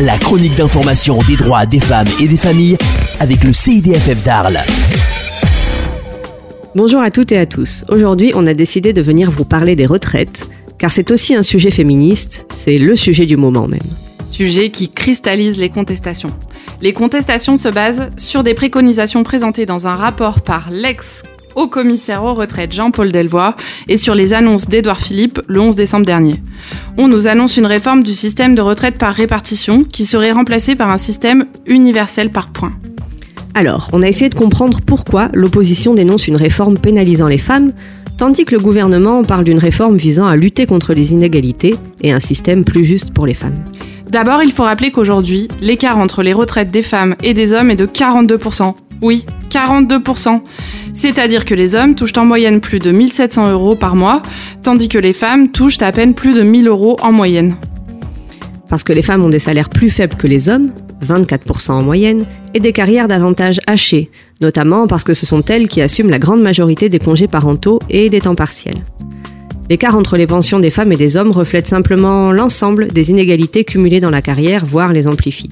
la chronique d'information des droits des femmes et des familles avec le CIDFF d'Arles. Bonjour à toutes et à tous. Aujourd'hui, on a décidé de venir vous parler des retraites, car c'est aussi un sujet féministe, c'est le sujet du moment même. Sujet qui cristallise les contestations. Les contestations se basent sur des préconisations présentées dans un rapport par l'ex au commissaire aux retraites Jean-Paul Delvoye et sur les annonces d'Édouard Philippe le 11 décembre dernier. On nous annonce une réforme du système de retraite par répartition qui serait remplacé par un système universel par points. Alors, on a essayé de comprendre pourquoi l'opposition dénonce une réforme pénalisant les femmes, tandis que le gouvernement parle d'une réforme visant à lutter contre les inégalités et un système plus juste pour les femmes. D'abord, il faut rappeler qu'aujourd'hui, l'écart entre les retraites des femmes et des hommes est de 42%. Oui, 42%. C'est-à-dire que les hommes touchent en moyenne plus de 1700 euros par mois, tandis que les femmes touchent à peine plus de 1000 euros en moyenne. Parce que les femmes ont des salaires plus faibles que les hommes, 24% en moyenne, et des carrières davantage hachées, notamment parce que ce sont elles qui assument la grande majorité des congés parentaux et des temps partiels. L'écart entre les pensions des femmes et des hommes reflète simplement l'ensemble des inégalités cumulées dans la carrière, voire les amplifie.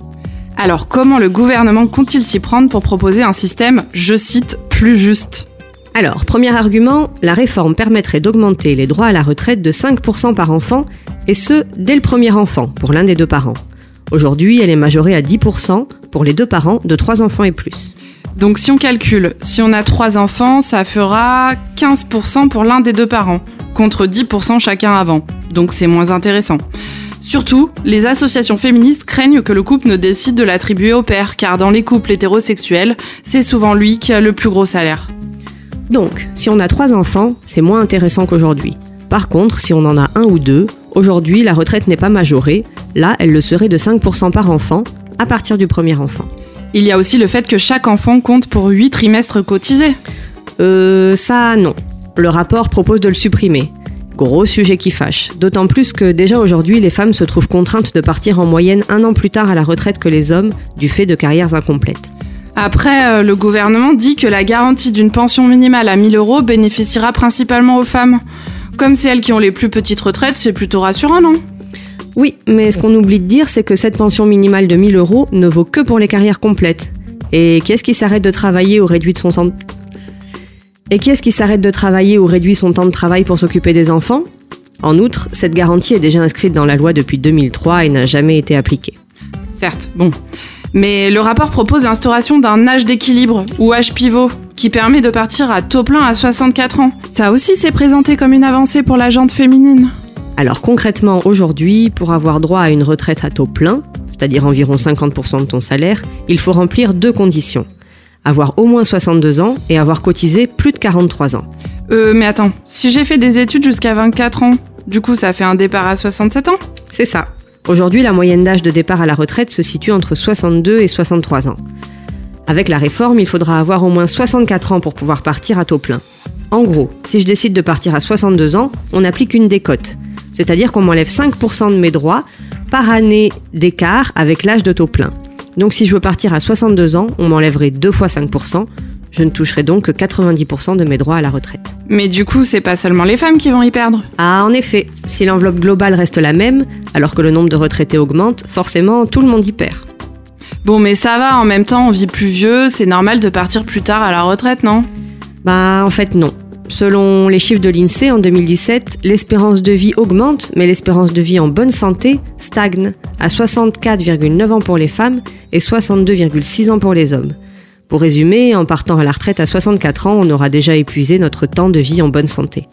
Alors comment le gouvernement compte-t-il s'y prendre pour proposer un système, je cite, plus juste? Alors, premier argument, la réforme permettrait d'augmenter les droits à la retraite de 5% par enfant, et ce, dès le premier enfant, pour l'un des deux parents. Aujourd'hui, elle est majorée à 10% pour les deux parents de 3 enfants et plus. Donc si on calcule, si on a 3 enfants, ça fera 15% pour l'un des deux parents, contre 10% chacun avant. Donc c'est moins intéressant. Surtout, les associations féministes craignent que le couple ne décide de l'attribuer au père, car dans les couples hétérosexuels, c'est souvent lui qui a le plus gros salaire. Donc, si on a trois enfants, c'est moins intéressant qu'aujourd'hui. Par contre, si on en a un ou deux, aujourd'hui la retraite n'est pas majorée, là elle le serait de 5% par enfant, à partir du premier enfant. Il y a aussi le fait que chaque enfant compte pour 8 trimestres cotisés. Euh, ça non. Le rapport propose de le supprimer. Gros sujet qui fâche. D'autant plus que déjà aujourd'hui, les femmes se trouvent contraintes de partir en moyenne un an plus tard à la retraite que les hommes, du fait de carrières incomplètes. Après, euh, le gouvernement dit que la garantie d'une pension minimale à 1000 euros bénéficiera principalement aux femmes. Comme c'est elles qui ont les plus petites retraites, c'est plutôt rassurant, non? Oui, mais ce qu'on oublie de dire, c'est que cette pension minimale de 1000 euros ne vaut que pour les carrières complètes. Et qu'est-ce qui s'arrête de travailler ou réduit son, et qui est-ce qui s'arrête de travailler ou réduit son temps de travail pour s'occuper des enfants? En outre, cette garantie est déjà inscrite dans la loi depuis 2003 et n'a jamais été appliquée. Certes, bon. Mais le rapport propose l'instauration d'un âge d'équilibre, ou âge pivot, qui permet de partir à taux plein à 64 ans. Ça aussi s'est présenté comme une avancée pour la jante féminine. Alors concrètement, aujourd'hui, pour avoir droit à une retraite à taux plein, c'est-à-dire environ 50% de ton salaire, il faut remplir deux conditions avoir au moins 62 ans et avoir cotisé plus de 43 ans. Euh, mais attends, si j'ai fait des études jusqu'à 24 ans, du coup ça fait un départ à 67 ans? C'est ça. Aujourd'hui, la moyenne d'âge de départ à la retraite se situe entre 62 et 63 ans. Avec la réforme, il faudra avoir au moins 64 ans pour pouvoir partir à taux plein. En gros, si je décide de partir à 62 ans, on applique une décote. C'est-à-dire qu'on m'enlève 5% de mes droits par année d'écart avec l'âge de taux plein. Donc si je veux partir à 62 ans, on m'enlèverait deux fois 5%. Je ne toucherai donc que 90% de mes droits à la retraite. Mais du coup, c'est pas seulement les femmes qui vont y perdre. Ah, en effet, si l'enveloppe globale reste la même, alors que le nombre de retraités augmente, forcément, tout le monde y perd. Bon, mais ça va, en même temps, on vit plus vieux, c'est normal de partir plus tard à la retraite, non? Bah, en fait, non. Selon les chiffres de l'INSEE en 2017, l'espérance de vie augmente, mais l'espérance de vie en bonne santé stagne à 64,9 ans pour les femmes et 62,6 ans pour les hommes. Pour résumer, en partant à la retraite à 64 ans, on aura déjà épuisé notre temps de vie en bonne santé.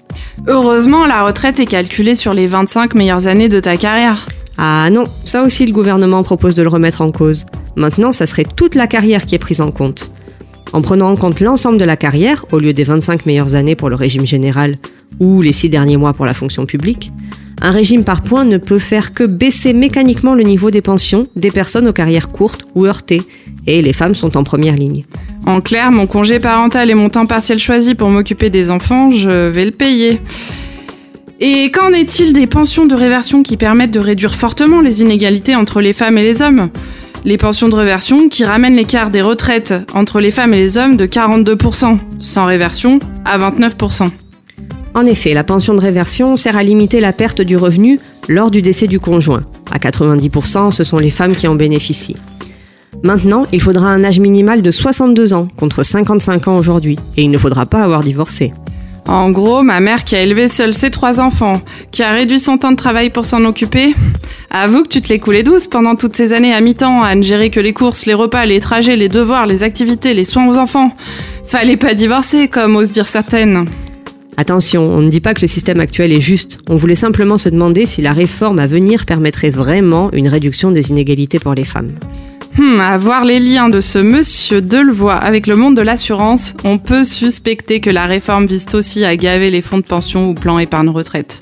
Heureusement, la retraite est calculée sur les 25 meilleures années de ta carrière. Ah non, ça aussi le gouvernement propose de le remettre en cause. Maintenant, ça serait toute la carrière qui est prise en compte. En prenant en compte l'ensemble de la carrière, au lieu des 25 meilleures années pour le régime général ou les 6 derniers mois pour la fonction publique, un régime par points ne peut faire que baisser mécaniquement le niveau des pensions des personnes aux carrières courtes ou heurtées, et les femmes sont en première ligne. En clair, mon congé parental et mon temps partiel choisi pour m'occuper des enfants, je vais le payer. Et qu'en est-il des pensions de réversion qui permettent de réduire fortement les inégalités entre les femmes et les hommes? Les pensions de réversion qui ramènent l'écart des retraites entre les femmes et les hommes de 42%, sans réversion, à 29%. En effet, la pension de réversion sert à limiter la perte du revenu lors du décès du conjoint. À 90%, ce sont les femmes qui en bénéficient. Maintenant, il faudra un âge minimal de 62 ans contre 55 ans aujourd'hui, et il ne faudra pas avoir divorcé. En gros, ma mère qui a élevé seule ses trois enfants, qui a réduit son temps de travail pour s'en occuper, avoue que tu te l'es coulé douce pendant toutes ces années à mi-temps à ne gérer que les courses, les repas, les trajets, les devoirs, les activités, les soins aux enfants. Fallait pas divorcer, comme osent dire certaines. Attention, on ne dit pas que le système actuel est juste. On voulait simplement se demander si la réforme à venir permettrait vraiment une réduction des inégalités pour les femmes. Hmm, à voir les liens de ce monsieur Delevoye avec le monde de l'assurance, on peut suspecter que la réforme vise aussi à gaver les fonds de pension ou plans épargne retraite.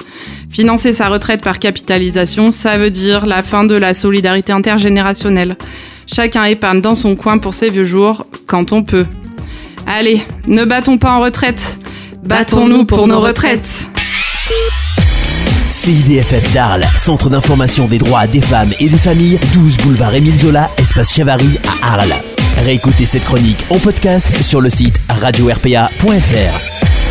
Financer sa retraite par capitalisation, ça veut dire la fin de la solidarité intergénérationnelle. Chacun épargne dans son coin pour ses vieux jours, quand on peut. Allez, ne battons pas en retraite, battons-nous pour nos retraites. CIDFF d'Arles, Centre d'information des droits des femmes et des familles, 12 boulevard Émile Zola, espace Chavary à Arles. Réécoutez cette chronique en podcast sur le site radio-rpa.fr.